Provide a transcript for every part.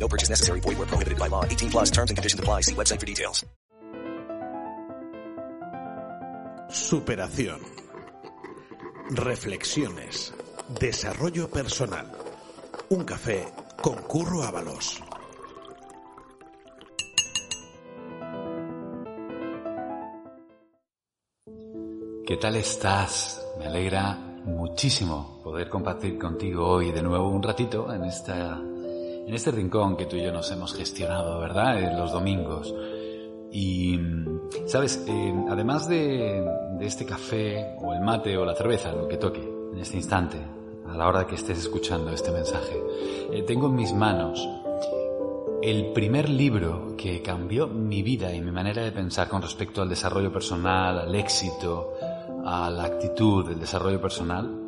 No purchase necessary. Void where prohibited by law. 18 plus terms and conditions apply. See website for details. Superación. Reflexiones. Desarrollo personal. Un café con Curro Ábalos. ¿Qué tal estás? Me alegra muchísimo poder compartir contigo hoy de nuevo un ratito en esta en este rincón que tú y yo nos hemos gestionado, ¿verdad? En los domingos. Y, sabes, eh, además de, de, este café o el mate o la cerveza, lo que toque en este instante, a la hora que estés escuchando este mensaje, eh, tengo en mis manos el primer libro que cambió mi vida y mi manera de pensar con respecto al desarrollo personal, al éxito, a la actitud del desarrollo personal.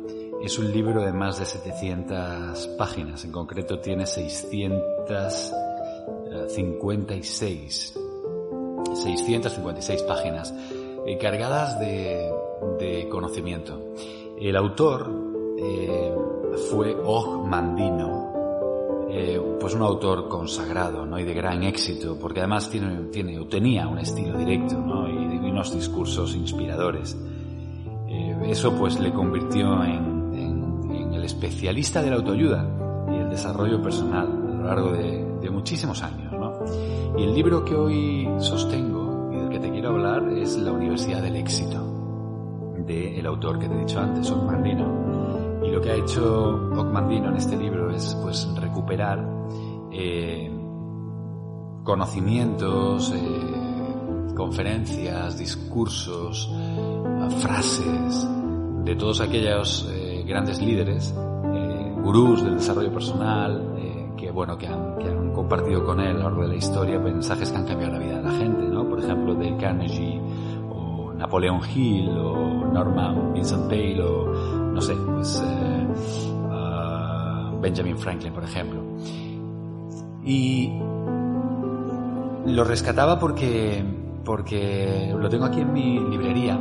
Es un libro de más de 700 páginas, en concreto tiene 656, 656 páginas eh, cargadas de, de, conocimiento. El autor eh, fue Og Mandino, eh, pues un autor consagrado ¿no? y de gran éxito, porque además tiene, tiene tenía un estilo directo ¿no? y, y unos discursos inspiradores. eso pues le convirtió en el especialista de la autoayuda y el desarrollo personal a lo largo de, de muchísimos años. ¿no? Y el libro que hoy sostengo y del que te quiero hablar es La Universidad del Éxito, del el autor que te he dicho antes, Ocmandino. Y lo que ha hecho Ocmandino en este libro es pues recuperar eh, conocimientos, eh, conferencias, discursos, frases de todos aquellos eh, grandes líderes, eh, gurús del desarrollo personal, eh, que bueno, que han, que han, compartido con él a lo largo de la historia mensajes que han cambiado la vida de la gente, ¿no? Por ejemplo, Dale Carnegie, o Napoleon Hill, o Norman Vincent Peale, o no sé, pues uh, Benjamin Franklin, por ejemplo. Y lo rescataba porque, porque lo tengo aquí en mi librería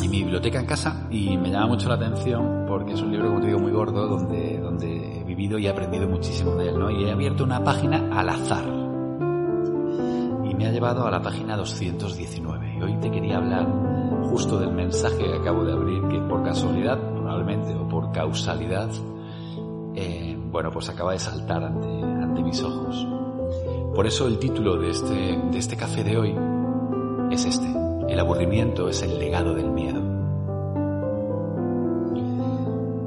y mi biblioteca en casa y me llama mucho la atención porque es un libro, como te digo, muy gordo donde, donde he vivido y he aprendido muchísimo de él, ¿no? Y he abierto una página al azar y me ha llevado a la página 219 y hoy te quería hablar justo del mensaje que acabo de abrir que por casualidad, probablemente, o por causalidad, eh, bueno, pues acaba de saltar ante, ante mis ojos. Por eso el título de este, de este café de hoy es este. El aburrimiento es el legado del miedo.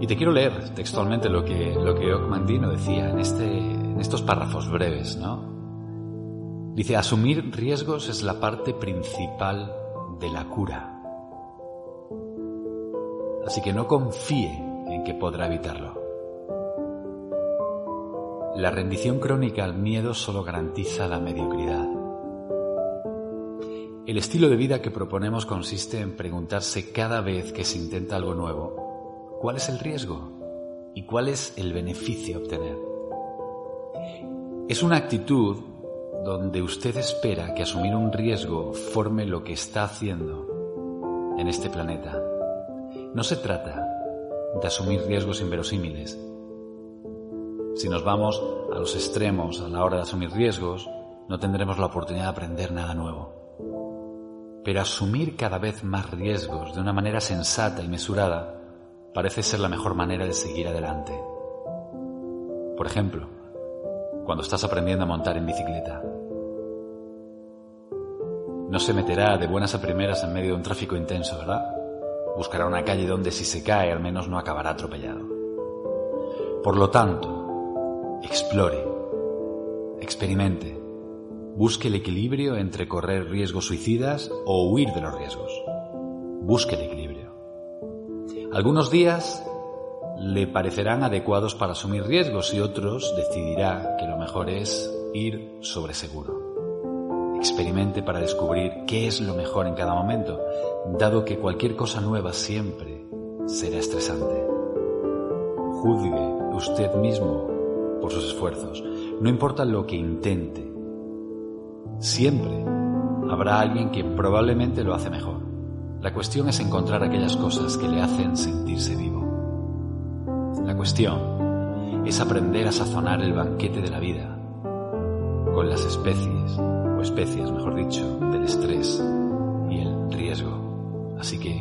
Y te quiero leer textualmente lo que, lo que Ocmandino decía en, este, en estos párrafos breves, ¿no? Dice, asumir riesgos es la parte principal de la cura. Así que no confíe en que podrá evitarlo. La rendición crónica al miedo solo garantiza la mediocridad. El estilo de vida que proponemos consiste en preguntarse cada vez que se intenta algo nuevo, ¿cuál es el riesgo? ¿Y cuál es el beneficio a obtener? Es una actitud donde usted espera que asumir un riesgo forme lo que está haciendo en este planeta. No se trata de asumir riesgos inverosímiles. Si nos vamos a los extremos a la hora de asumir riesgos, no tendremos la oportunidad de aprender nada nuevo. Pero asumir cada vez más riesgos de una manera sensata y mesurada parece ser la mejor manera de seguir adelante. Por ejemplo, cuando estás aprendiendo a montar en bicicleta. No se meterá de buenas a primeras en medio de un tráfico intenso, ¿verdad? Buscará una calle donde si se cae al menos no acabará atropellado. Por lo tanto, explore, experimente, Busque el equilibrio entre correr riesgos suicidas o huir de los riesgos. Busque el equilibrio. Algunos días le parecerán adecuados para asumir riesgos y otros decidirá que lo mejor es ir sobre seguro. experimente para descubrir qué es lo mejor en cada momento, dado que cualquier cosa nueva siempre será estresante. Juzgue usted mismo por sus esfuerzos, no importa lo que intente. Siempre habrá alguien que probablemente lo hace mejor. La cuestión es encontrar aquellas cosas que le hacen sentirse vivo. La cuestión es aprender a sazonar el banquete de la vida con las especies, o especies mejor dicho, del estrés y el riesgo. Así que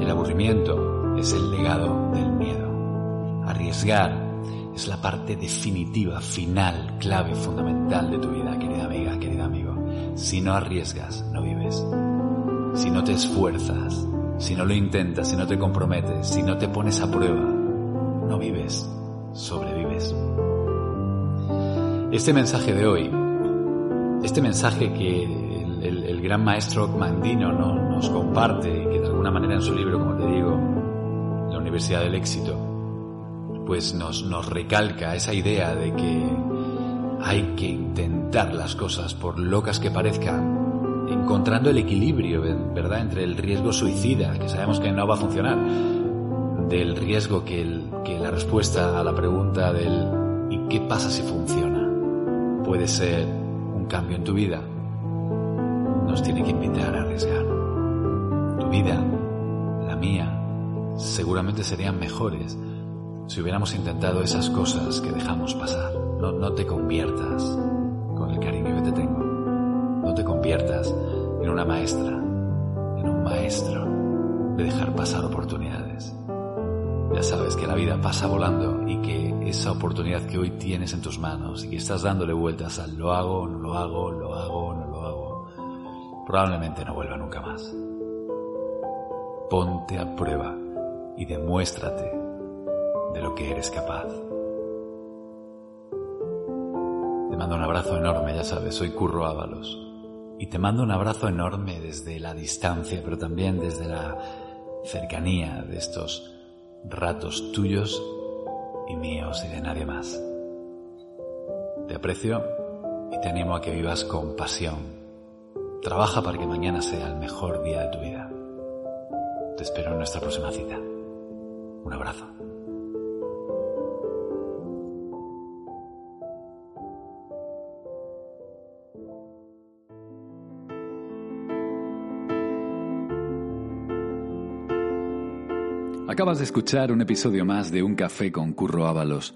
el aburrimiento es el legado del miedo. Arriesgar es la parte definitiva, final, clave, fundamental de tu vida, querida amiga, querido amigo. Si no arriesgas, no vives. Si no te esfuerzas, si no lo intentas, si no te comprometes, si no te pones a prueba, no vives, sobrevives. Este mensaje de hoy, este mensaje que el, gran maestro Mandino nos comparte y que de alguna manera en su libro, como te digo, La Universidad del Éxito, pues nos, nos recalca esa idea de que hay que intentar las cosas por locas que parezcan, encontrando el equilibrio, ¿verdad?, entre el riesgo suicida, que sabemos que no va a funcionar, del riesgo que, que la respuesta a la pregunta del ¿y qué pasa si funciona? puede ser un cambio en tu vida, nos tiene que invitar a arriesgar. Tu vida, la mía, seguramente serían mejores si hubiéramos intentado esas cosas que dejamos pasar. No, te conviertas con el cariño que te tengo. No te conviertas en una maestra, en un maestro de dejar pasar oportunidades. Ya sabes que la vida pasa volando y que esa oportunidad que hoy tienes en tus manos y que estás dándole vueltas al lo hago, no lo hago, lo hago, no lo hago, probablemente no vuelva nunca más. Ponte a prueba y demuéstrate de lo que eres capaz. Te mando un abrazo enorme, ya sabes, soy Curro Ábalos. Y te mando un abrazo enorme desde la distancia, pero también desde la cercanía de estos ratos tuyos y míos y de nadie más. Te aprecio y te animo a que vivas con pasión. Trabaja para que mañana sea el mejor día de tu vida. Te espero en nuestra próxima cita. Un abrazo. Acabas de escuchar un episodio más de Un Café con Curro Ábalos.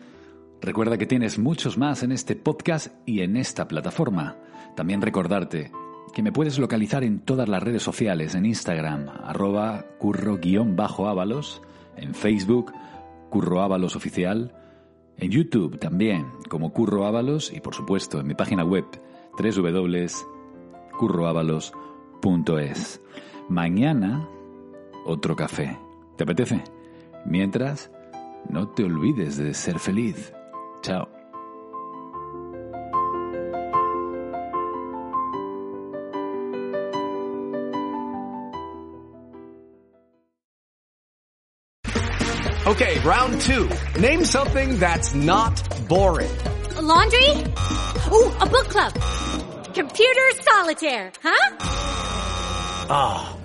Recuerda que tienes muchos más en este podcast y en esta plataforma. También recordarte que me puedes localizar en todas las redes sociales, en Instagram, arroba curro-ábalos, en Facebook, Curro Ábalos Oficial, en YouTube también, como Curro Ábalos, y por supuesto en mi página web, www.curroábalos.es. Mañana, otro café. ¿Te apetece? Mientras, no te olvides de ser feliz. Chao. Okay, round two. Name something that's not boring. A laundry? Ooh, a book club. Computer solitaire, huh? Ah, oh,